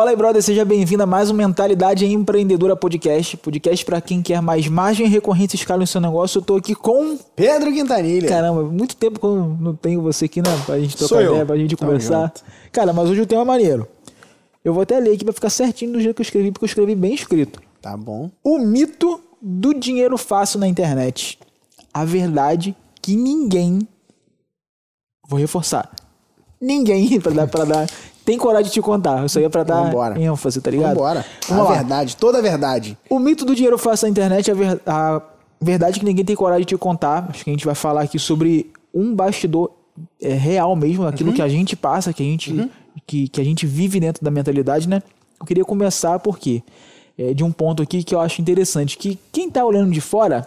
Fala aí, brother, seja bem-vindo a mais um Mentalidade Empreendedora Podcast. Podcast para quem quer mais margem, recorrência e escala no seu negócio. Eu tô aqui com. Pedro Quintanilha. Caramba, muito tempo que eu não tenho você aqui, né? Pra gente trocar ideia, pra gente Tamo conversar. junto. Cara, mas hoje o tema é maneiro. Eu vou até ler aqui pra ficar certinho do jeito que eu escrevi, porque eu escrevi bem escrito. Tá bom. O mito do dinheiro fácil na internet. A verdade que ninguém. Vou reforçar. Ninguém, pra dar, pra dar. Tem coragem de te contar. Isso aí é pra dar Vambora. ênfase, tá ligado? Vambora. Vamos a lá. verdade, toda a verdade. O mito do dinheiro fácil na internet é a, ver- a verdade que ninguém tem coragem de te contar. Acho que a gente vai falar aqui sobre um bastidor é, real mesmo, aquilo que a gente passa, que a gente, que, que a gente vive dentro da mentalidade, né? Eu queria começar porque é, de um ponto aqui que eu acho interessante, que quem tá olhando de fora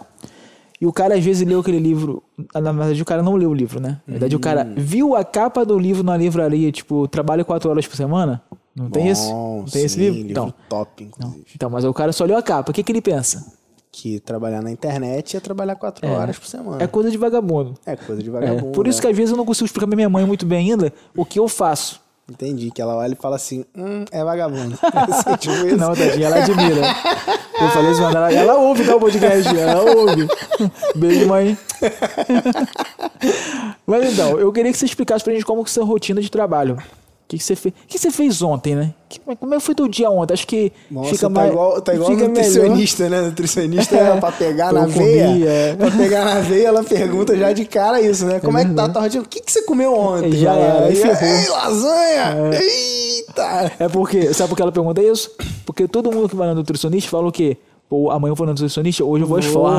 e o cara às vezes leu aquele livro, na verdade o cara não leu o livro, né? Na verdade o cara viu a capa do livro na livraria, tipo, trabalha quatro horas por semana. Não tem esse? Bom, Não tem esse sim, livro? Então, top, inclusive. então, mas o cara só leu a capa. O que, que ele pensa? Que trabalhar na internet é trabalhar quatro horas por semana. É coisa de vagabundo. É, coisa de É, vagabundo. Por isso né? que às vezes eu não consigo explicar pra minha mãe muito bem ainda o que eu faço. Entendi, que ela olha e fala assim, hum, é vagabundo. Tipo. Não, tadinha, ela admira. Eu falei isso, ela, ela ouve tá, o podcast, ela ouve. Beijo, mãe. Mas então, eu queria que você explicasse pra gente como que é a sua rotina de trabalho. O que, que você fez? O que você fez ontem, né? Que- como é que foi teu dia ontem? Acho que Nossa, fica tá mais. igual, tá igual fica nutricionista, né? Nutricionista é, pra pegar na comi, veia. é. Pra pegar na veia, ela pergunta já de cara isso, né? Como é, que tá a tua rotina? O que, que você comeu ontem? Já era, aí lasanha! Eita! É porque, sabe por que ela pergunta isso? Porque todo mundo que vai na nutricionista fala o quê? Pô, amanhã eu vou na nutricionista, hoje eu vou.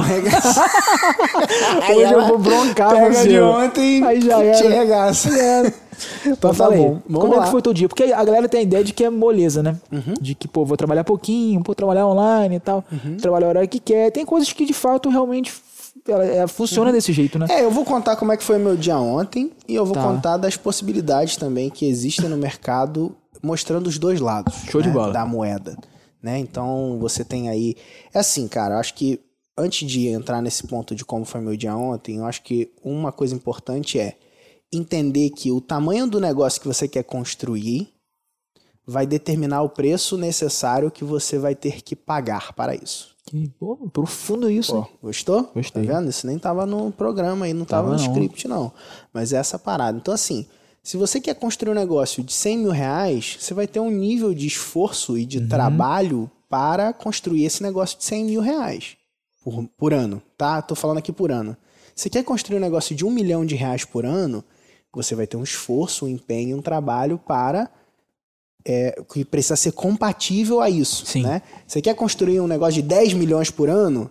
Aí Hoje eu ela vou broncar Pega você. de ontem Aí já te era. arregaça. Então tá fala aí, bom, vamos como é lá. que foi teu dia? Porque a galera tem a ideia de que é moleza, né? Uhum. De que, pô, vou trabalhar pouquinho, vou trabalhar online e tal, Uhum. trabalhar a hora que quer. Tem coisas que de fato realmente ela, é, funciona desse jeito, né? É, eu vou contar como é que foi meu dia ontem e eu vou Tá. contar das possibilidades também que existem no mercado, mostrando os dois lados Show de né, bola. da moeda. Né? Então você tem aí. É assim, cara, eu acho que antes de entrar nesse ponto de como foi meu dia ontem, eu acho que uma coisa importante é entender que o tamanho do negócio que você quer construir vai determinar o preço necessário que você vai ter que pagar para isso. Que, pô, profundo isso. Pô, gostou? Gostei. Tá vendo? Isso nem tava no programa aí, não tava, Tava no não. script, não. Mas é essa parada. Então, assim, se você quer construir um negócio de 100 mil reais, você vai ter um nível de esforço e de Uhum. trabalho para construir esse negócio de 100 mil reais por, por ano, tá? Tô falando aqui por ano. Você quer construir um negócio de um milhão de reais por ano, você vai ter um esforço, um empenho, um trabalho para é, que precisa ser compatível a isso, Sim. né? Você quer construir um negócio de 10 milhões por ano,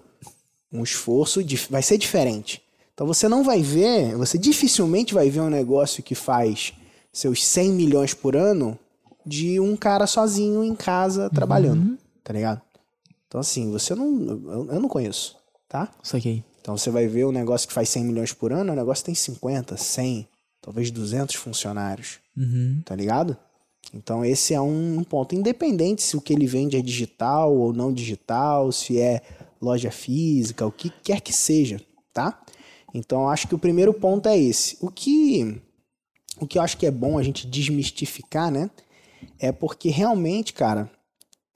um esforço dif- vai ser diferente. Então você não vai ver, você dificilmente vai ver um negócio que faz seus 100 milhões por ano de um cara sozinho em casa trabalhando, tá ligado? Então assim, você não, eu, eu não conheço, tá? Isso aqui. Então você vai ver um negócio que faz 100 milhões por ano, o negócio tem 50, 100, talvez 200 funcionários, Uhum. tá ligado? Então esse é um ponto independente se o que ele vende é digital ou não digital, se é loja física, o que quer que seja, tá? Então acho que o primeiro ponto é esse. O que o que eu acho que é bom a gente desmistificar, né? É porque realmente, cara,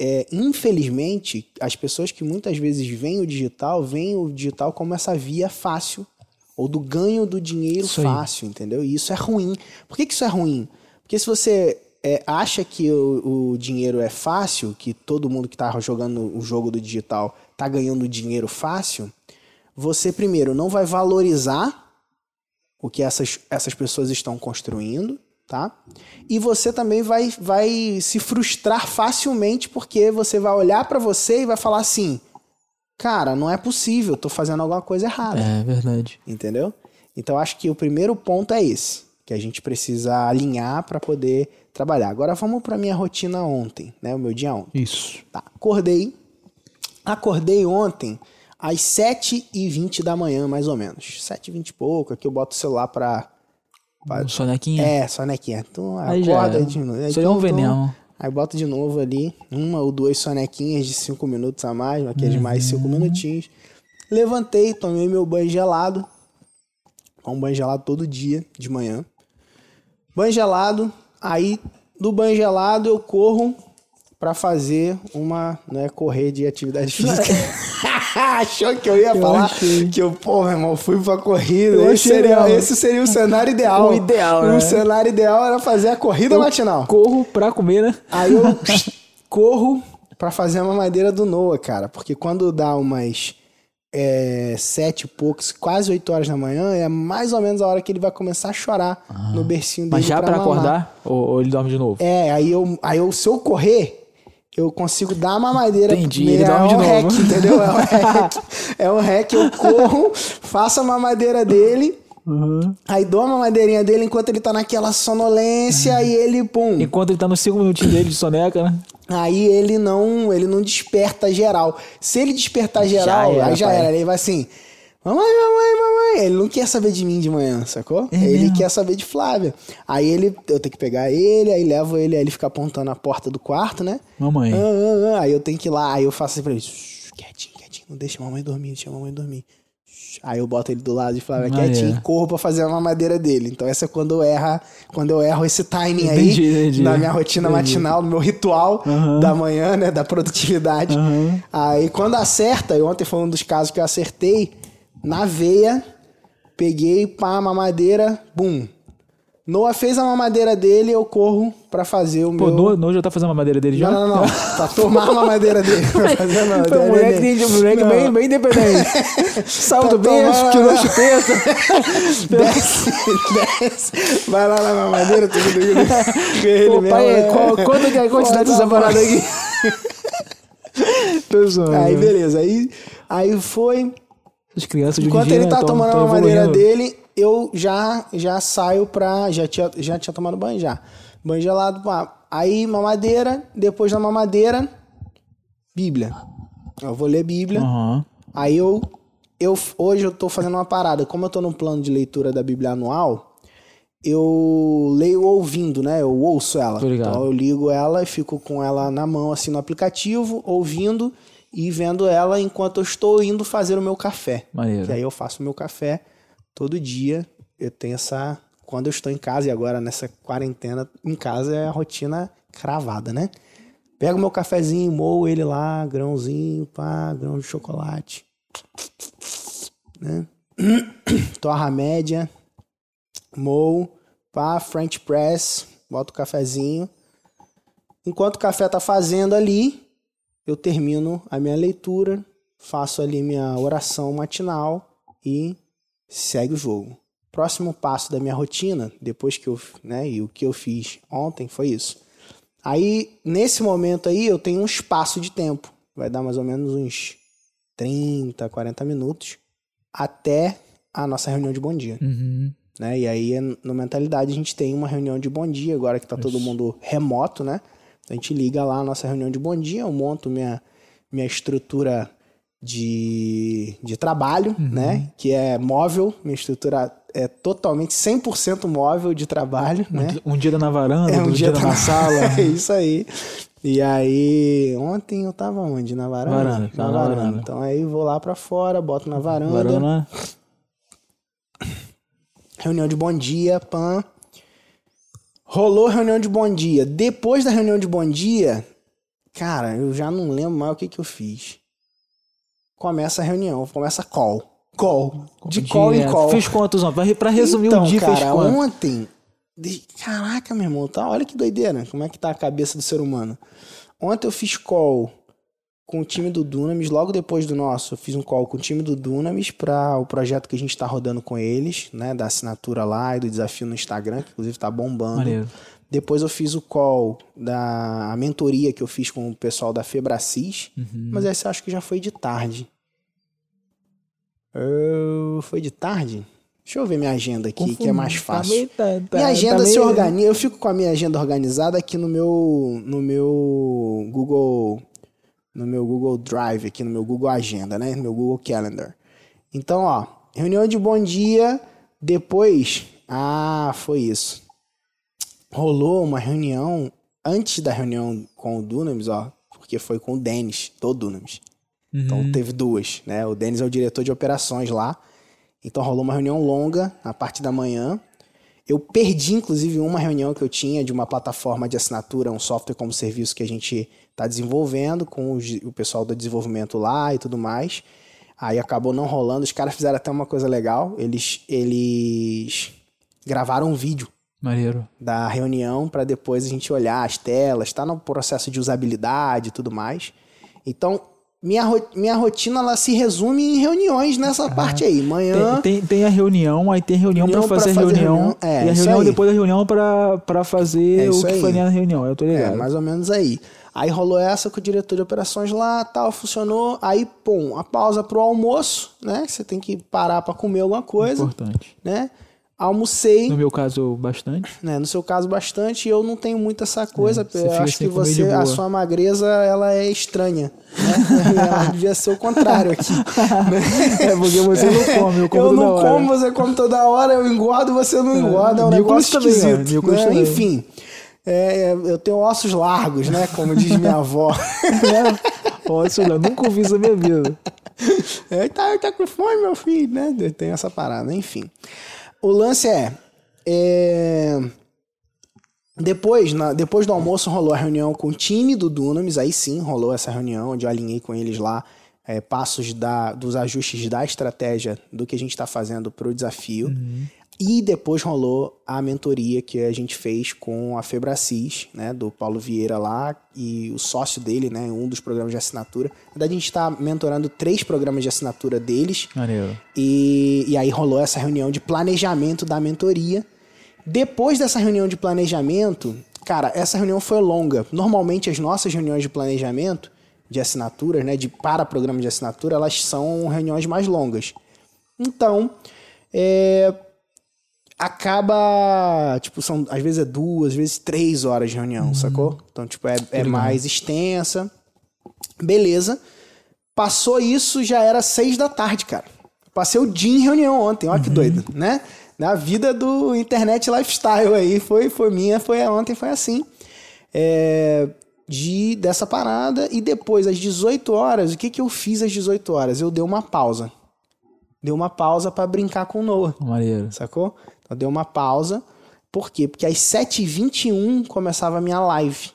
é, infelizmente, as pessoas que muitas vezes veem o digital, veem o digital como essa via fácil ou do ganho do dinheiro Isso aí. fácil, entendeu? E isso é ruim. Por que, que isso é ruim? Porque se você é, acha que o, o dinheiro é fácil, que todo mundo que está jogando o jogo do digital está ganhando dinheiro fácil, você primeiro não vai valorizar o que essas, essas pessoas estão construindo, tá? E você também vai, vai se frustrar facilmente porque você vai olhar para você e vai falar assim: cara, não é possível, tô fazendo alguma coisa errada. É verdade. Entendeu? Então acho que o primeiro ponto é esse, que a gente precisa alinhar para poder trabalhar. Agora vamos para minha rotina ontem, né? O meu dia ontem. Isso. Tá, acordei. Acordei ontem às 7h20 da manhã, mais ou menos. 7h20 e pouco, aqui eu boto o celular pra. pra- Um sonequinha. É, sonequinha. Tu Aí acorda de novo. Aí Isso é um tu- tu- veneno. Aí boto de novo ali, uma ou duas sonequinhas de 5 minutos a mais, aqueles de mais Uhum. 5 minutinhos. Levantei, tomei meu banho gelado. Tomo banho gelado todo dia, de manhã. Banho gelado, aí do banho gelado eu corro pra fazer uma, né, correr de atividade física. Achou que eu ia falar achei. que eu, pô, meu irmão, fui pra corrida. Eu Esse seria, esse seria o cenário ideal. O ideal, O né? cenário ideal era fazer a corrida matinal. Corro pra comer, né? Aí eu corro pra fazer a mamadeira do Noah, cara. Porque quando dá umas é, sete e poucos, quase oito horas da manhã, é mais ou menos a hora que ele vai começar a chorar no bercinho dele. Mas já pra mamar. acordar? Ou, ou ele dorme de novo? É, aí eu, aí eu, se eu correr, eu consigo dar a mamadeira. Entendi, ele é de um novo. Hack, entendeu? É um hack. É um hack, eu corro, faço a mamadeira dele. Uhum. Aí dou a mamadeirinha dele enquanto ele tá naquela sonolência e ele, pum. Enquanto ele tá nos 5 minutinhos dele de soneca, né? Aí ele não, ele não desperta geral. Se ele despertar geral, era, aí já pai. era. Ele vai assim: Mamãe, mamãe, mamãe. Ele não quer saber de mim de manhã, sacou? É ele mesmo? quer saber de Flávia. Aí ele, eu tenho que pegar ele, aí levo ele, aí ele fica apontando a porta do quarto, né? Mamãe. Ah, ah, ah. Aí eu tenho que ir lá, aí eu faço assim pra ele: "Shh, quietinho, quietinho, não deixa a mamãe dormir, deixa a mamãe dormir. Aí eu boto ele do lado de Flávia Maneiro. quietinho e corro pra fazer a mamadeira dele. Então essa é quando eu erro, quando eu erro esse timing aí Entendi, entendi. na minha rotina Entendi. matinal, no meu ritual Aham. da manhã, né, da produtividade. Aham. Aí quando acerta, eu ontem foi um dos casos que eu acertei, na veia, peguei, pá, mamadeira, bum. Noah fez a mamadeira dele, eu corro pra fazer o Pô, meu... no, no já tá fazendo a madeira dele já? Não, não, não, pra tomar a mamadeira dele. pra fazer a mamadeira um moleque, dele. de- moleque Não. bem, bem independente. Saiu do Pra berço, tomar- tirou chupeta. Desce, desce. Vai lá na mamadeira, tudo. Ele Pô, pai, né? qual, quanto que é a quantidade dessa parada aqui? Tô zoando. Aí, beleza. Aí, aí foi... As crianças de Enquanto ele né, tá tão- tomando tão a mamadeira evoluindo. dele, eu já já saio pra. Já tinha, já tinha tomado banho já. Banho gelado, pá. Aí, mamadeira, depois da mamadeira, Bíblia. Eu vou ler Bíblia. Aham. Aí eu, eu. Hoje eu tô fazendo uma parada. Como eu tô num plano de leitura da Bíblia anual, eu leio ouvindo, né? Eu ouço ela. Então eu ligo ela e fico com ela na mão, assim, no aplicativo, ouvindo e vendo ela enquanto eu estou indo fazer o meu café. Maneiro. Que aí eu faço o meu café todo dia. Eu tenho essa. Quando eu estou em casa e agora nessa quarentena, em casa é a rotina cravada, né? Pego meu cafezinho, moo ele lá, grãozinho, pá, grão de chocolate. Né? Torra média, moo, pá, French press, boto o cafezinho. Enquanto o café tá fazendo ali, eu termino a minha leitura, faço ali minha oração matinal e segue o jogo. Próximo passo da minha rotina, depois que eu, né, e o que eu fiz ontem foi isso. Aí, nesse momento aí, eu tenho um espaço de tempo. Vai dar mais ou menos uns 30, 40 minutos até a nossa reunião de bom dia. Uhum. Né? E aí, no Mentalidade, a gente tem uma reunião de bom dia, agora que tá todo mundo remoto, né? A gente liga lá a nossa reunião de bom dia, eu monto minha, minha estrutura de, de trabalho, né? Que é móvel, minha estrutura é totalmente 100% móvel de trabalho, né? Um dia tá na varanda, É um dia dia, tá na sala. É isso aí. E aí, ontem eu tava onde? Na varanda? Varanda, tá na varanda. Então aí vou lá pra fora, boto na varanda. Varanda. Reunião de bom dia, pan. Rolou reunião de bom dia. Depois da reunião de bom dia, cara, eu já não lembro mais o que que eu fiz. Começa a reunião, começa a call. Call. De call em call. Fez quantos ontem? Pra, resumir então, o dia, cara, fez quanto? ontem. de- Caraca, meu irmão, tá? Olha que doideira. Como é que tá a cabeça do ser humano? Ontem eu fiz call com o time do Dunamis, logo depois do nosso, eu fiz um call com o time do Dunamis para o projeto que a gente tá rodando com eles, né? Da assinatura lá e do desafio no Instagram, que inclusive tá bombando. Maneiro. Depois eu fiz o call da a mentoria que eu fiz com o pessoal da Febracis, Uhum. mas essa eu acho que já foi de tarde. Eu- Foi de tarde? Deixa eu ver minha agenda aqui, que é mais fácil. Tá meio- tá- minha tá- agenda tá se organiza. Eu fico com a minha agenda organizada aqui no meu no meu Google no meu Google Drive, aqui no meu Google Agenda, né? No meu Google Calendar. Então, ó, reunião de bom dia, depois, ah, foi isso. Rolou uma reunião antes da reunião com o Dunamis, ó, porque foi com o Denis, do Dunamis. Uhum. Então teve duas, né? O Denis é o diretor de operações lá. Então rolou uma reunião longa na parte da manhã. Eu perdi, inclusive, uma reunião que eu tinha de uma plataforma de assinatura, um software como serviço que a gente está desenvolvendo com o pessoal do desenvolvimento lá e tudo mais. Aí acabou não rolando. Os caras fizeram até uma coisa legal. Eles, eles gravaram um vídeo Maneiro. da reunião para depois a gente olhar as telas, tá no processo de usabilidade e tudo mais. Então, minha, minha rotina ela se resume em reuniões nessa parte aí. Manhã, Tem, tem, tem a reunião, aí tem reunião, Reunião pra fazer fazer reunião. reunião. É, e a reunião aí. depois da reunião pra, pra fazer É o que foi na reunião. Eu tô é, ligado. mais ou menos aí. Aí rolou essa com o diretor de operações lá, tal, funcionou. Aí, pum, a pausa pro almoço, né? Você tem que parar para comer alguma coisa, Importante. né? Almocei, No meu caso, bastante. né? No seu caso, bastante. e Eu não tenho muito essa coisa. você eu acho que você, a sua magreza, ela é estranha. Né? ela devia ser o contrário aqui. é porque você não come, eu como eu toda não hora. como, você come toda hora, eu engordo, você não engorda, é um Nicolas negócio esquisito. Né? Enfim, é, eu tenho ossos largos, né? Como diz minha avó. É. Isso eu nunca ouvi isso na minha vida. É, tá, tá com fome, meu filho, né? Tem essa parada, enfim. O lance é. é, Depois, na- depois do almoço rolou a reunião com o time do Dunamis, aí sim rolou essa reunião, onde eu alinhei com eles lá é, passos da, dos ajustes da estratégia do que a gente está fazendo para o desafio. E depois rolou a mentoria que a gente fez com a Febracis, né, do Paulo Vieira lá, e o sócio dele, né, um dos programas de assinatura. Na verdade, a gente está mentorando três programas de assinatura deles, Maneiro. e, e aí rolou essa reunião de planejamento da mentoria. Depois dessa reunião de planejamento, cara, essa reunião foi longa. Normalmente as nossas reuniões de planejamento de assinaturas, né, de para programa de assinatura, elas são reuniões mais longas. Então, é, acaba, tipo, são às vezes é duas, às vezes três horas de reunião, sacou? Então, tipo, é, é mais extensa. Beleza. Passou isso, já era seis da tarde, cara. Passei o dia em reunião ontem, olha que doido, né? Na vida do internet lifestyle aí, foi, foi minha, foi ontem, foi assim. É, de, dessa parada, e depois, às 18 horas, o que, que eu fiz às 18 horas? Eu dei uma pausa. Dei uma pausa pra brincar com o Noah Maneiro. sacou? Então deu uma pausa. Por quê? Porque às 7h21 começava a minha live.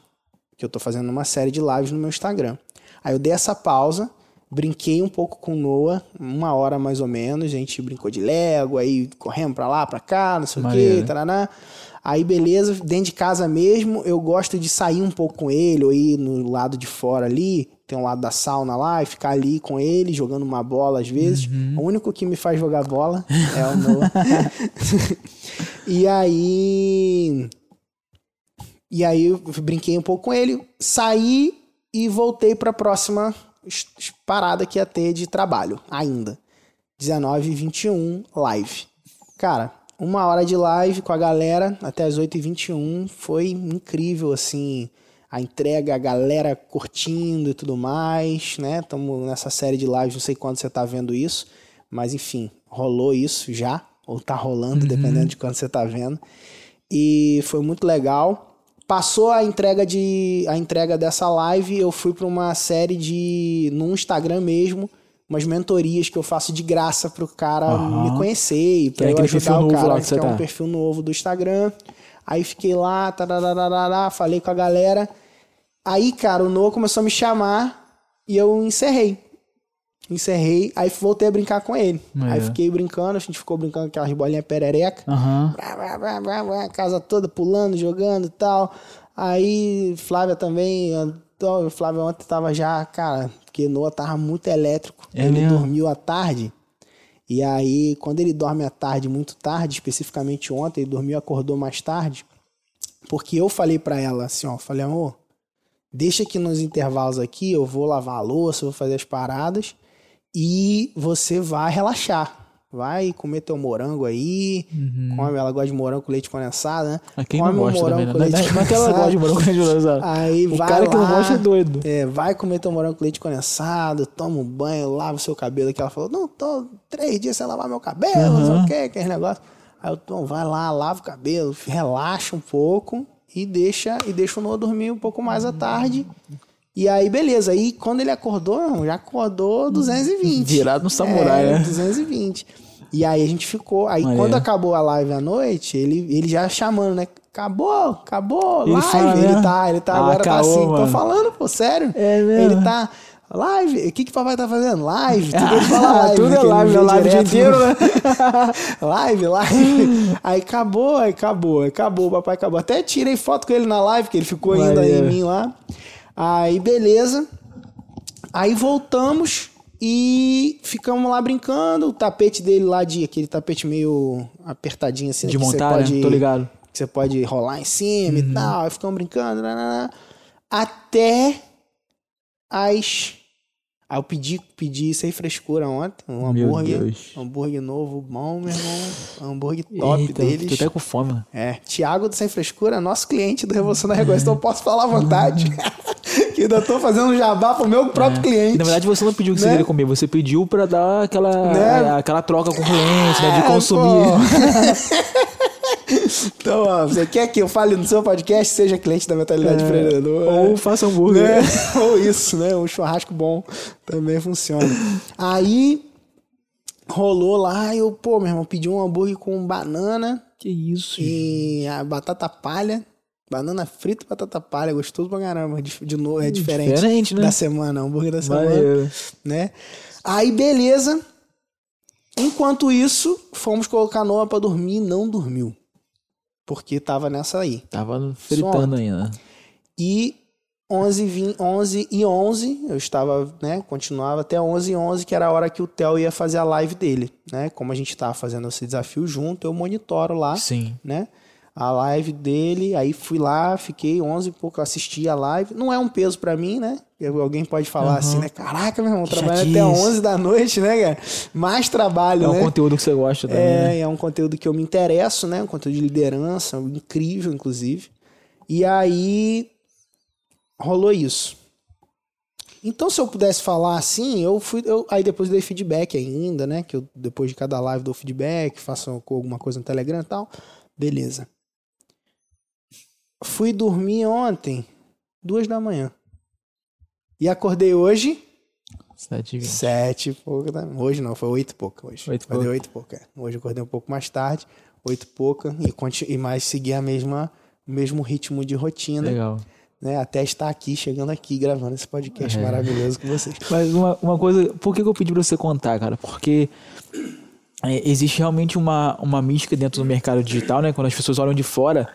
Que eu tô fazendo uma série de lives no meu Instagram. Aí eu dei essa pausa, brinquei um pouco com o Noah, uma hora mais ou menos. A gente brincou de Lego, aí corremos pra lá, pra cá, não sei o Maneiro. quê, taraná. Aí beleza, dentro de casa mesmo, eu gosto de sair um pouco com ele, ou ir no lado de fora ali, tem um lado da sauna lá, e ficar ali com ele, jogando uma bola às vezes. O único que me faz jogar bola é o Noah. e aí. E aí eu brinquei um pouco com ele, saí e voltei pra próxima es- es- parada que ia ter de trabalho, ainda. 19 e 21, live. Cara, uma hora de live com a galera até as 8h21 foi incrível, assim. A entrega, a galera curtindo e tudo mais, né? Estamos nessa série de lives, não sei quando você tá vendo isso, mas enfim, rolou isso já, ou tá rolando, dependendo de quando você tá vendo. E foi muito legal. Passou a entrega de a entrega dessa live, eu fui para uma série de no Instagram mesmo, umas mentorias que eu faço de graça pro cara Aham. me conhecer e pra eu ajudar o cara, que é um tá. perfil novo do Instagram. Aí fiquei lá, falei com a galera. Aí, cara, o Noah começou a me chamar e eu encerrei. Encerrei, aí voltei a brincar com ele. É. Aí fiquei brincando, a gente ficou brincando com aquelas bolinhas perereca. Brá, a casa toda pulando, jogando e tal. Aí Flávia também, então, Flávia ontem tava já, cara, porque Noah tava muito elétrico. É ele mesmo? dormiu à tarde. E aí, quando ele dorme à tarde, muito tarde, especificamente ontem, ele dormiu e acordou mais tarde. Porque eu falei pra ela assim, ó, falei, amor, deixa aqui nos intervalos aqui, eu vou lavar a louça, vou fazer as paradas e você vai relaxar. Vai comer teu morango aí, come, ela gosta de morango com leite condensado, né? Mas quem Come não gosta morango também, né? com Não é- leite não é que ela gosta de morango com leite condensado. Aí O vai cara que não lá, gosta é doido. é, vai comer teu morango com leite condensado, toma um banho, lava o seu cabelo. Que ela falou, não, tô três dias sem lavar meu cabelo, não sei o que, aquele negócio. Aí eu, então, vai lá, lava o cabelo, relaxa um pouco e deixa, e deixa o Noah dormir um pouco mais à tarde. E aí, beleza. Aí, quando ele acordou, já acordou 220. Virado no samurai, é, né? 220. E aí a gente ficou. Aí Maneiro. quando acabou a live à noite, ele, ele já chamando, né? Acabou, acabou, Ele live. fala ele mesmo? tá, ele tá Ah, agora tá caô, assim. Tô mano. falando, pô, sério. É mesmo? Ele tá. Live, o que que o papai tá fazendo? Live, tudo ele fala live. Tudo né, é ele live, é live o dia inteiro, né? live, live. Aí acabou, aí acabou, aí acabou, o papai acabou. Até tirei foto com ele na live, que ele ficou ainda em Maneiro. mim lá. Aí, beleza. Aí voltamos e ficamos lá brincando. O tapete dele lá de aquele tapete meio apertadinho assim, De que montar, pode, né? Tô ligado. que você pode rolar em cima Uhum. e tal. Aí ficamos brincando. nanana. Até as. Aí eu pedi, pedi sem frescura ontem, um Meu hambúrguer. Deus. Hambúrguer novo, bom, meu irmão. Hambúrguer top Eita, deles. Tô até com fome. É, Thiago do Sem Frescura, nosso cliente do Revolução da Negócio, então eu posso falar à vontade. que ainda tô fazendo um jabá pro meu próprio E, cliente. na verdade, você não pediu o que você Né? queria comer, você pediu pra dar aquela, Né? aquela troca com o cliente, né? É, De consumir. então, ó, você quer que eu fale no seu podcast, seja cliente da Mentalidade Empreendedora. É. Ou faça hambúrguer. né? Ou isso, né? Um churrasco bom também funciona. Aí rolou lá, eu, pô, meu irmão, pedi um hambúrguer com banana Que isso, e a batata palha. Banana frita e batata palha, gostoso pra caramba. De, novo, é diferente. Diferente, né? Da semana, hambúrguer da semana. Maneiro. Né? Aí, beleza. Enquanto isso, fomos colocar Noah pra dormir e não dormiu. Porque tava nessa aí. Tava fritando ainda. E 11, 20, 11 e 11, eu estava, né, continuava até 11 e 11, que era a hora que o Theo ia fazer a live dele, né? Como a gente tava fazendo esse desafio junto, eu monitoro lá, Sim. né? A live dele, aí fui lá, fiquei 11 e pouco, assisti a live. Não é um peso pra mim, né? Alguém pode falar assim, né? Caraca, meu irmão, Que trabalhando até chatice. 11 da noite, né, cara? Mais trabalho, É um né? conteúdo que você gosta também. né? É, é um conteúdo que eu me interesso, né? Um conteúdo de liderança, incrível, inclusive. E aí rolou isso. Então, se eu pudesse falar assim, eu fui. Eu, aí depois dei feedback ainda, né? Que eu, depois de cada live, dou feedback, faço alguma coisa no Telegram e tal. Beleza. Fui dormir ontem, duas da manhã. E acordei hoje, Sete e. Sete e pouco da... Hoje não, foi oito e pouca hoje. Oito acordei pouca. oito e é. Hoje acordei um pouco mais tarde, oito e pouca, e, e mais seguir a mesma, o mesmo ritmo de rotina, Legal. né? Até estar aqui, chegando aqui, gravando esse podcast É. maravilhoso com vocês. Mas uma, uma coisa, por que que eu pedi pra você contar, cara? Porque é, existe realmente uma, uma mística dentro do mercado digital, né? Quando as pessoas olham de fora,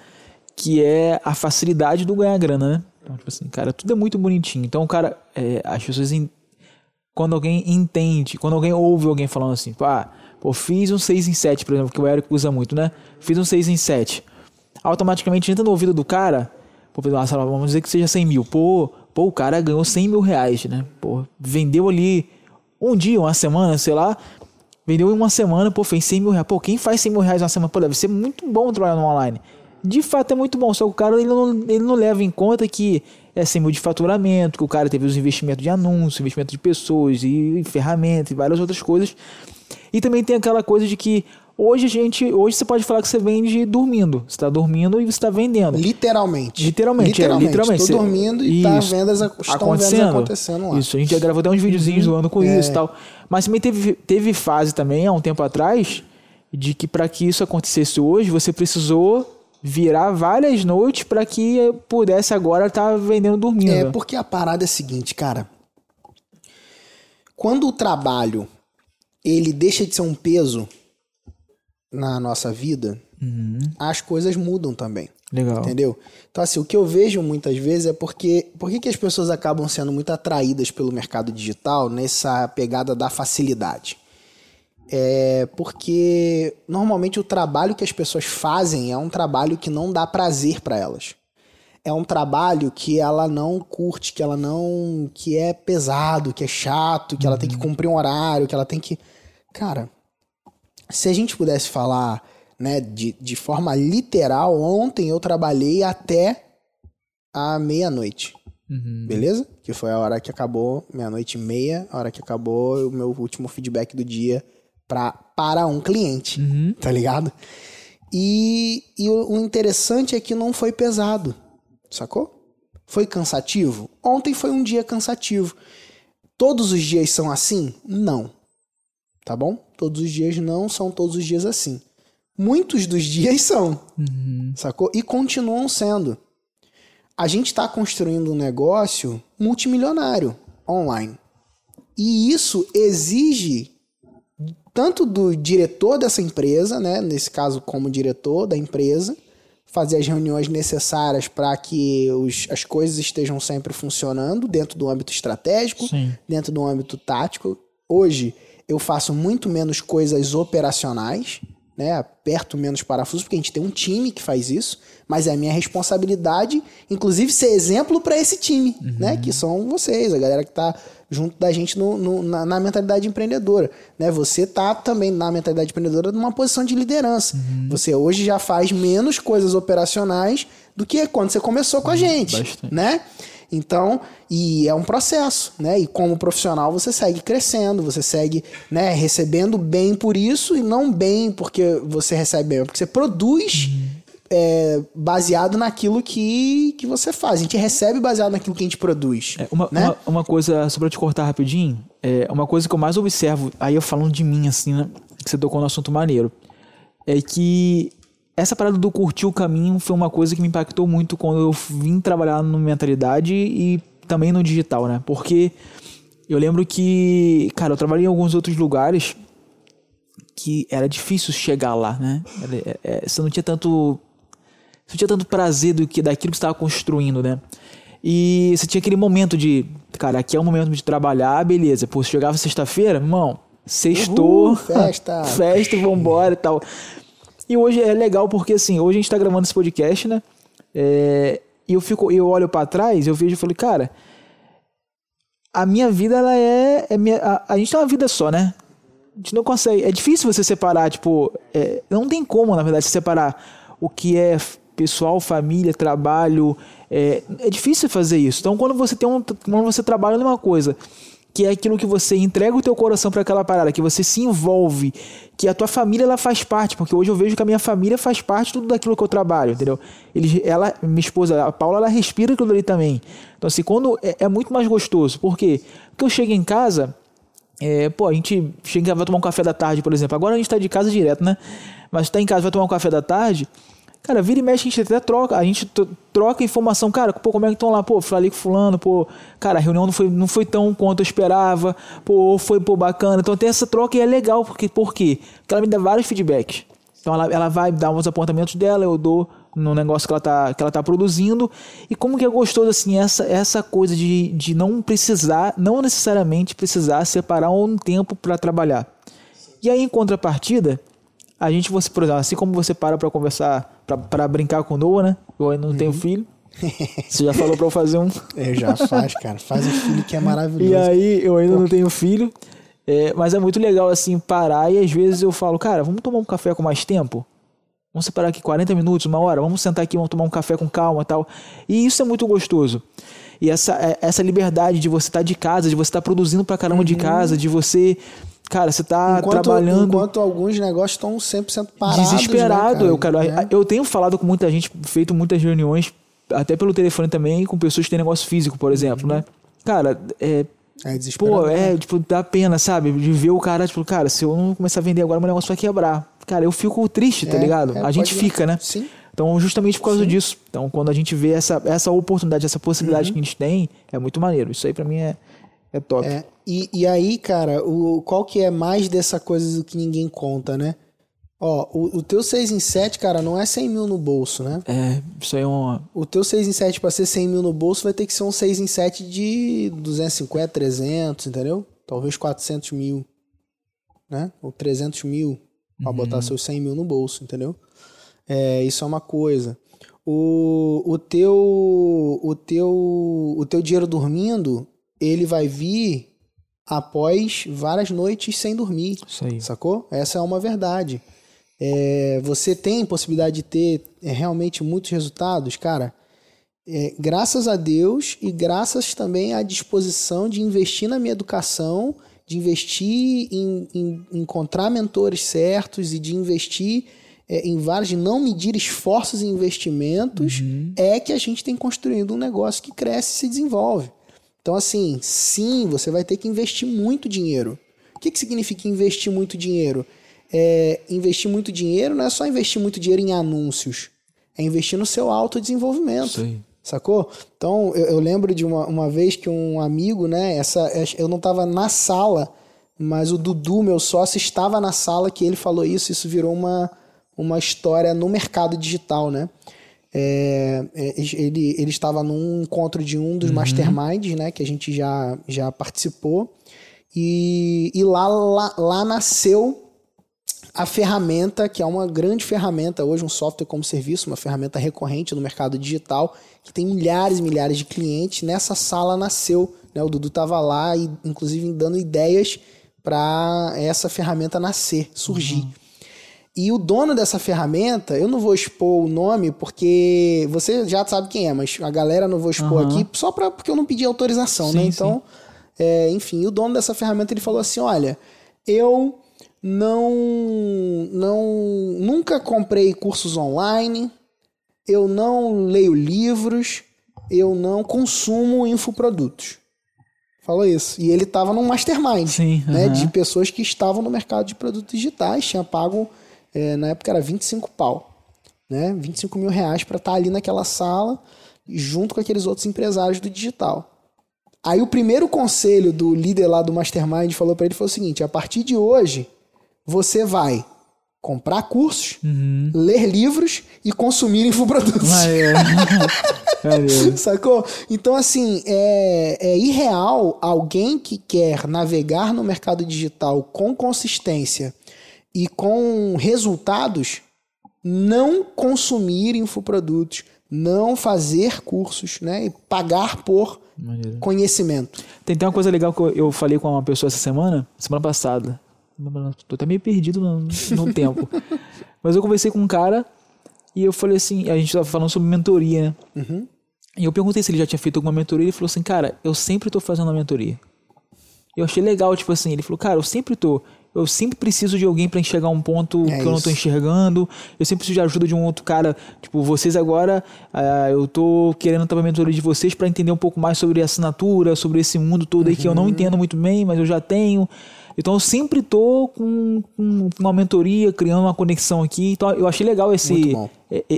que é a facilidade do ganhar grana, né? Então, tipo assim, cara, tudo é muito bonitinho. Então, cara, é, as pessoas. en- Quando alguém entende, quando alguém ouve alguém falando assim, pô, ah, pô, fiz um 6 em 7, por exemplo, que o Eric usa muito, né? Fiz um 6 em 7. Automaticamente entra no ouvido do cara, pô, vamos dizer que seja 100 mil. Pô, pô, o cara ganhou 100 mil reais, né? Pô, vendeu ali um dia, uma semana, sei lá. Vendeu em uma semana, pô, fez 100 mil reais. Pô, quem faz 100 mil reais uma semana? Pô, deve ser muito bom trabalhar no online. De fato é muito bom, só que o cara ele não, ele não leva em conta que é 100 mil de faturamento, que o cara teve os investimentos de anúncio, investimento de pessoas e, e ferramentas e várias outras coisas. E também tem aquela coisa de que hoje a gente, hoje você pode falar que você vende dormindo. Você está dormindo e você está vendendo. Literalmente. Literalmente, é, literalmente. Tô Você- dormindo e tá Isso. vendas, ac- estão vendas acontecendo lá. Uhum. Isso, a gente já gravou até uns videozinhos zoando com É. isso e tal. Mas também teve, teve fase também, há um tempo atrás, de que para que isso acontecesse hoje, você precisou virar várias noites para que pudesse agora estar vendendo dormindo. É, porque a parada é a seguinte, cara. Quando o trabalho ele deixa de ser um peso na nossa vida, Uhum. as coisas mudam também. Legal. Entendeu? Então, assim, o que eu vejo muitas vezes é porque. Por que as pessoas acabam sendo muito atraídas pelo mercado digital nessa pegada da facilidade? É porque normalmente o trabalho que as pessoas fazem é um trabalho que não dá prazer para elas. É um trabalho que ela não curte, que ela não. que é pesado, que é chato, que ela tem que cumprir um horário, que ela tem que. Cara, se a gente pudesse falar né, de, de forma literal, ontem eu trabalhei até a meia-noite. Uhum. Beleza? Que foi a hora que acabou, meia-noite e meia, a hora que acabou o meu último feedback do dia pra, para um cliente. Uhum. Tá ligado? E, e o, o interessante é que não foi pesado. Sacou? Foi cansativo? Ontem foi um dia cansativo. Todos os dias são assim? Não. Tá bom? todos os dias não são todos os dias assim. Muitos dos dias são, sacou? E continuam sendo. A gente está construindo um negócio multimilionário online. E isso exige tanto do diretor dessa empresa, né, nesse caso como diretor da empresa, fazer as reuniões necessárias para que os, as coisas estejam sempre funcionando dentro do âmbito estratégico, Sim. dentro do âmbito tático. Hoje eu faço muito menos coisas operacionais, né? Aperto menos parafusos, porque a gente tem um time que faz isso, mas é a minha responsabilidade, inclusive, ser exemplo para esse time, né? Que são vocês, a galera que tá junto da gente no, no- na, na mentalidade empreendedora, né? Você tá também na mentalidade empreendedora numa posição de liderança. Você hoje já faz menos coisas operacionais do que quando você começou com a gente, bastante. né? Então, e é um processo, né? E como profissional você segue crescendo, você segue, né, recebendo bem por isso e não bem porque você recebe bem, é porque você produz é, baseado naquilo que, que você faz. A gente recebe baseado naquilo que a gente produz. É, uma, né? uma, uma coisa, só pra te cortar rapidinho, é, uma coisa que eu mais observo, aí eu falando de mim, assim, né? Que você tocou no assunto maneiro, é que essa parada do curtir o caminho foi uma coisa que me impactou muito quando eu vim trabalhar no mentalidade e também no digital, né? Porque eu lembro que, cara, eu trabalhei em alguns outros lugares que era difícil chegar lá, né? É, é, você não tinha tanto tinha tanto prazer do que daquilo que você estava construindo, né? E você tinha aquele momento de, cara, aqui é o momento de trabalhar, beleza. Pô, você chegava sexta-feira, irmão, sextou, Uhul, festa. festa, vambora e tal. E hoje é legal porque, assim, hoje a gente tá gravando esse podcast, né? É, e eu fico, eu olho pra trás, eu vejo e falei, cara, a minha vida, ela é, é minha, a, a gente tem uma vida só, né? A gente não consegue. É difícil você separar, tipo. é, não tem como, na verdade, separar o que é pessoal, família, trabalho. É, é difícil fazer isso. Então, quando você tem um. Quando você trabalha numa coisa que é aquilo que você entrega o teu coração para aquela parada, que você se envolve, que a tua família ela faz parte, porque hoje eu vejo que a minha família faz parte tudo daquilo que eu trabalho, entendeu? Ela, minha esposa, a Paula, ela respira aquilo ali também. Então assim, quando é, é muito mais gostoso, por quê? Porque eu chego em casa, é, pô, a gente chega vai tomar um café da tarde, por exemplo. Agora a gente tá de casa direto, né? Mas tá em casa, vai tomar um café da tarde. Cara, vira e mexe, a gente até troca. A gente troca informação. Cara, pô, como é que estão lá? Pô, falei com fulano, pô. Cara, a reunião não foi, não foi tão quanto eu esperava. Pô, foi, pô, bacana. Então tem essa troca e é legal. Porque, por quê? Porque ela me dá vários feedbacks. Então ela, ela vai dar uns apontamentos dela, eu dou no negócio que ela tá, que ela tá produzindo. E como que é gostoso, assim, essa, essa coisa de, de não precisar, não necessariamente precisar separar um tempo para trabalhar. E aí, em contrapartida, a gente, você, por exemplo, assim como você para para conversar, para brincar com o Noah, né? Eu ainda não tenho filho. Você já falou para eu fazer um. É, já faz, cara. Faz o filho que é maravilhoso. E aí, eu ainda não tenho filho. É, mas é muito legal, assim, parar e às vezes eu falo, cara, vamos tomar um café com mais tempo? Vamos separar aqui 40 minutos, uma hora, vamos sentar aqui, vamos tomar um café com calma e tal. E isso é muito gostoso. E essa, é- essa liberdade de você estar de casa, de você estar produzindo pra caramba de casa, de você. Cara, você tá enquanto, trabalhando enquanto alguns negócios estão 100% parados. desesperado. né, eu, cara, É. eu tenho falado com muita gente, feito muitas reuniões, até pelo telefone também, com pessoas que têm negócio físico, por exemplo, né? Cara, é. É desesperador. Pô, é, tipo, dá pena, sabe? De ver o cara, tipo, cara, se eu não começar a vender agora, meu negócio vai quebrar. Cara, eu fico triste, tá É, ligado? é, a gente fica, né? Sim. Então, justamente por causa disso. Então, quando a gente vê essa, essa oportunidade, essa Uhum. possibilidade que a gente tem, é muito maneiro. Isso aí pra mim é, é top. É, e, e aí, cara, o, qual que é mais dessa coisa do que ninguém conta, né? Ó, o, o teu 6 em 7, cara, não é 100 mil no bolso, né? É, isso aí é uma. O teu 6 em 7 pra ser 100 mil no bolso vai ter que ser um 6 em 7 de 250, 300, entendeu? Talvez 400 mil, né? Ou 300 mil pra botar seus 100 mil no bolso, entendeu? É, isso é uma coisa. O, o teu o teu o teu dinheiro dormindo, ele vai vir após várias noites sem dormir. Isso aí. Sacou? Essa é uma verdade. É, você tem possibilidade de ter é, realmente muitos resultados, cara. é, graças a Deus e graças também à disposição de investir na minha educação, de investir em, em- encontrar mentores certos e de investir é, em vários, de não medir esforços e investimentos, é que a gente tem construído um negócio que cresce e se desenvolve. Então, assim, sim, você vai ter que investir muito dinheiro. O que, que significa investir muito dinheiro? É, investir muito dinheiro não é só investir muito dinheiro em anúncios, é investir no seu autodesenvolvimento. Aí. Sacou? Então, eu, eu lembro de uma, uma vez que um amigo, né? Essa, eu não estava na sala, mas o Dudu, meu sócio, estava na sala que ele falou isso. Isso virou uma, uma história no mercado digital, né? É, é, ele, ele estava num encontro de um dos masterminds, né? Que a gente já, já participou. E, e lá, lá, lá nasceu a ferramenta, que é uma grande ferramenta hoje, um software como serviço, uma ferramenta recorrente no mercado digital, que tem milhares e milhares de clientes. Nessa sala nasceu, né? O Dudu estava lá e inclusive dando ideias para essa ferramenta nascer, surgir. Uhum. E o dono dessa ferramenta, eu não vou expor o nome porque você já sabe quem é, mas a galera não vou expor uhum. aqui só pra, porque eu não pedi autorização, né? sim, né? Então, é, enfim, o dono dessa ferramenta ele falou assim: olha, eu não, não nunca comprei cursos online, eu não leio livros, eu não consumo infoprodutos. Falou isso. E ele estava num mastermind, Sim, né, uh -huh. de pessoas que estavam no mercado de produtos digitais, tinha pago, é, na época era 25 pau, né, 25 mil reais para estar tá ali naquela sala, junto com aqueles outros empresários do digital. Aí o primeiro conselho do líder lá do mastermind falou para ele foi o seguinte: a partir de hoje, você vai comprar cursos, uhum. ler livros e consumir infoprodutos. Sacou? Então, assim, é, é irreal alguém que quer navegar no mercado digital com consistência e com resultados não consumir infoprodutos, não fazer cursos, né? E pagar por Maneiro. conhecimento. Tem, tem uma coisa legal que eu, eu falei com uma pessoa essa semana, semana passada. Tô até meio perdido no, no tempo. Mas eu conversei com um cara e eu falei assim, a gente tava falando sobre mentoria, né? Uhum. E eu perguntei se ele já tinha feito alguma mentoria. Ele falou assim, cara, eu sempre tô fazendo uma mentoria. Eu achei legal, tipo assim, ele falou, cara, eu sempre tô. Eu sempre preciso de alguém para enxergar um ponto é que eu não tô enxergando. Eu sempre preciso de ajuda de um outro cara. Tipo, vocês agora, uh, eu tô querendo também a mentoria de vocês para entender um pouco mais sobre assinatura, sobre esse mundo todo aí uhum. que eu não uhum. entendo muito bem, mas eu já tenho. Então eu sempre tô com, com uma mentoria, criando uma conexão aqui. Então eu achei legal esse,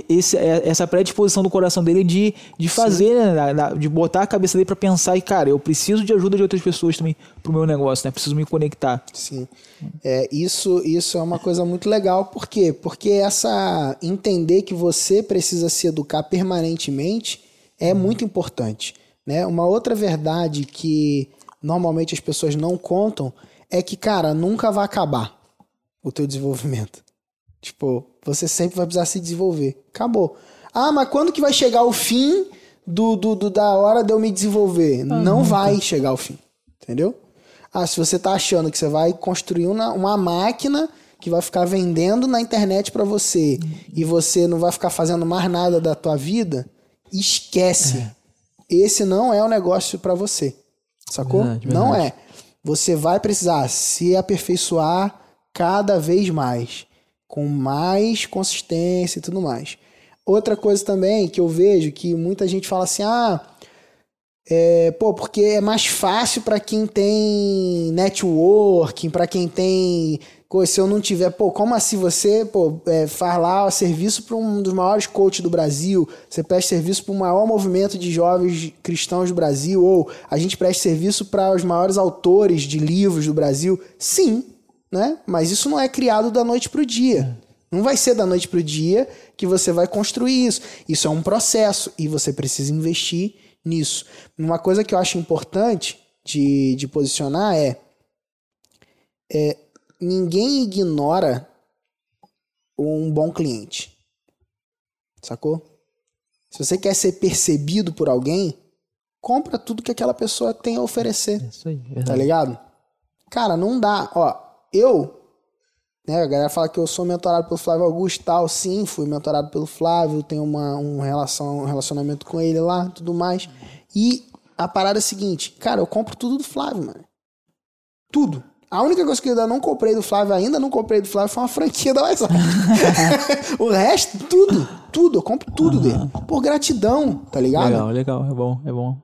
esse essa predisposição do coração dele de, de fazer, né, de botar a cabeça dele para pensar e, cara, eu preciso de ajuda de outras pessoas também pro meu negócio, né? Preciso me conectar. Sim. É, isso, isso é uma coisa muito legal. Por quê? Porque essa entender que você precisa se educar permanentemente é muito importante. Né? Uma outra verdade que normalmente as pessoas não contam é que, cara, nunca vai acabar o teu desenvolvimento. Tipo, você sempre vai precisar se desenvolver. Acabou. Ah, mas quando que vai chegar o fim do, do, do da hora de eu me desenvolver? Ah, Não nunca. vai chegar o fim. Entendeu? Ah, se você tá achando que você vai construir uma, uma máquina que vai ficar vendendo na internet para você uhum. e você não vai ficar fazendo mais nada da tua vida, esquece. É. Esse não é o negócio para você. Sacou? Verdade, verdade. Não é você vai precisar se aperfeiçoar cada vez mais, com mais consistência e tudo mais. Outra coisa também que eu vejo que muita gente fala assim: ah, é, pô, porque é mais fácil para quem tem networking, para quem tem se eu não tiver, pô, como assim você, pô, é, faz lá serviço para um dos maiores coaches do Brasil, você presta serviço para o maior movimento de jovens cristãos do Brasil, ou a gente presta serviço para os maiores autores de livros do Brasil? Sim, né? Mas isso não é criado da noite para o dia. Não vai ser da noite para o dia que você vai construir isso. Isso é um processo e você precisa investir nisso. Uma coisa que eu acho importante de, de posicionar é, é ninguém ignora um bom cliente. Sacou? Se você quer ser percebido por alguém, compra tudo que aquela pessoa tem a oferecer. É isso aí, verdade. Tá ligado? Cara, não dá. Ó, eu. Né, a galera fala que eu sou mentorado pelo Flávio Augusto tal. Sim, fui mentorado pelo Flávio, tenho uma, um, relação, um relacionamento com ele lá tudo mais. E a parada é a seguinte, cara, eu compro tudo do Flávio, mano. Tudo. A única coisa que eu ainda não comprei do Flávio, ainda não comprei do Flávio, foi uma franquia da WhatsApp. o resto, tudo, tudo, eu compro tudo uhum. dele. Por gratidão, tá ligado? Legal, legal, é bom, é bom.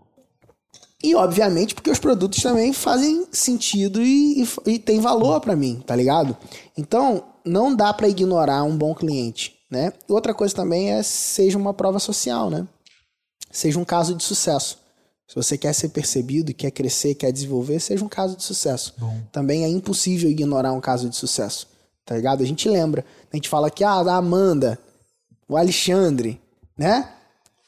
E, obviamente, porque os produtos também fazem sentido e, e, e tem valor para mim, tá ligado? Então, não dá para ignorar um bom cliente, né? Outra coisa também é seja uma prova social, né? Seja um caso de sucesso. Se você quer ser percebido, quer crescer, quer desenvolver, seja um caso de sucesso. Bom. Também é impossível ignorar um caso de sucesso, tá ligado? A gente lembra, a gente fala que ah, a Amanda, o Alexandre, né?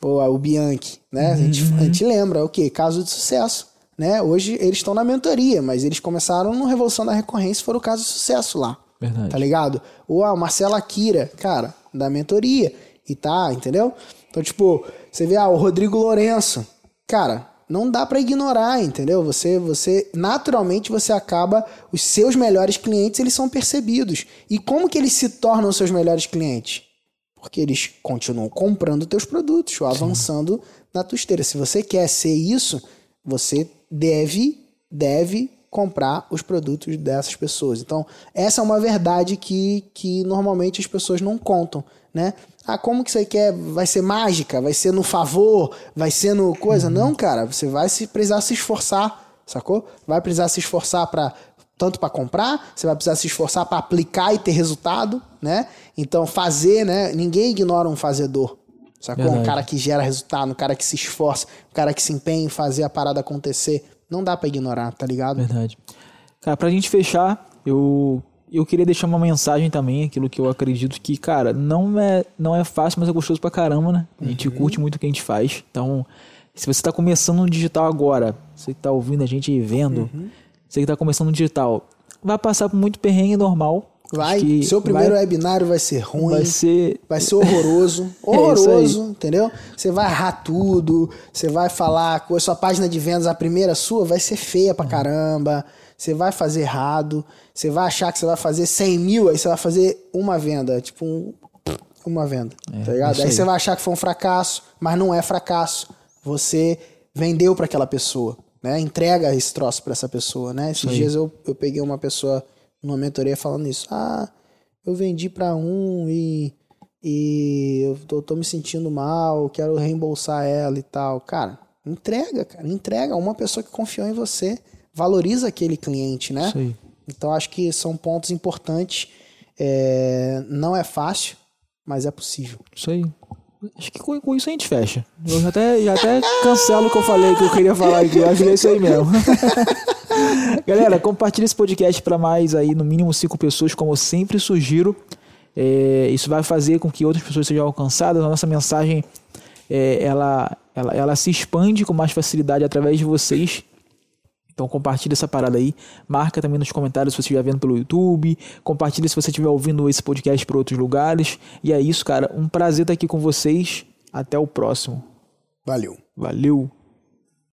Ou o Bianchi, né? Uhum. A, gente, a gente lembra, o quê? Caso de sucesso. Né? Hoje eles estão na mentoria, mas eles começaram no Revolução da Recorrência, foram o caso de sucesso lá. Verdade. Tá ligado? Ou a Marcela Akira, cara, da mentoria. E tá, entendeu? Então, tipo, você vê, ah, o Rodrigo Lourenço. Cara, não dá para ignorar, entendeu? Você, você, naturalmente, você acaba, os seus melhores clientes, eles são percebidos. E como que eles se tornam seus melhores clientes? Porque eles continuam comprando teus produtos ou avançando Sim. na tua esteira. Se você quer ser isso, você deve, deve comprar os produtos dessas pessoas. Então, essa é uma verdade que, que normalmente as pessoas não contam, né? Ah, como que você quer? Vai ser mágica? Vai ser no favor? Vai ser no coisa? Uhum. Não, cara. Você vai se precisar se esforçar, sacou? Vai precisar se esforçar para tanto para comprar, você vai precisar se esforçar para aplicar e ter resultado, né? Então fazer, né? Ninguém ignora um fazedor. Sacou? Verdade. Um cara que gera resultado, um cara que se esforça, um cara que se empenha em fazer a parada acontecer. Não dá para ignorar, tá ligado? Verdade. Cara, pra gente fechar, eu eu queria deixar uma mensagem também, aquilo que eu acredito que, cara, não é, não é fácil, mas é gostoso pra caramba, né? A gente uhum. curte muito o que a gente faz. Então, se você tá começando no digital agora, você que tá ouvindo a gente e vendo, uhum. você que tá começando no digital, vai passar por muito perrengue normal. Vai, seu primeiro vai, webinário vai ser ruim, vai ser, vai ser horroroso, é horroroso, é entendeu? Você vai errar tudo, você vai falar com a sua página de vendas, a primeira sua vai ser feia pra caramba, você vai fazer errado, você vai achar que você vai fazer 100 mil, aí você vai fazer uma venda, tipo um, uma venda, é, tá ligado? Aí. aí você vai achar que foi um fracasso, mas não é fracasso, você vendeu para aquela pessoa, né? Entrega esse troço para essa pessoa, né? Esses dias eu, eu peguei uma pessoa numa mentoria falando isso. Ah, eu vendi para um e, e eu tô, tô, me sentindo mal, quero reembolsar ela e tal. Cara, entrega, cara, entrega. Uma pessoa que confiou em você, valoriza aquele cliente, né? Sim. Então acho que são pontos importantes. É, não é fácil, mas é possível. Isso aí. Acho que com, com, isso a gente fecha. Eu já até, já até cancelo o que eu falei que eu queria falar aqui. Acho que é isso aí mesmo. Galera, compartilhe esse podcast para mais aí, no mínimo cinco pessoas, como eu sempre sugiro. É, isso vai fazer com que outras pessoas sejam alcançadas. A nossa mensagem é, ela, ela, ela se expande com mais facilidade através de vocês. Então compartilha essa parada aí. Marca também nos comentários se você estiver vendo pelo YouTube. Compartilha se você estiver ouvindo esse podcast por outros lugares. E é isso, cara. Um prazer estar aqui com vocês. Até o próximo. Valeu. Valeu.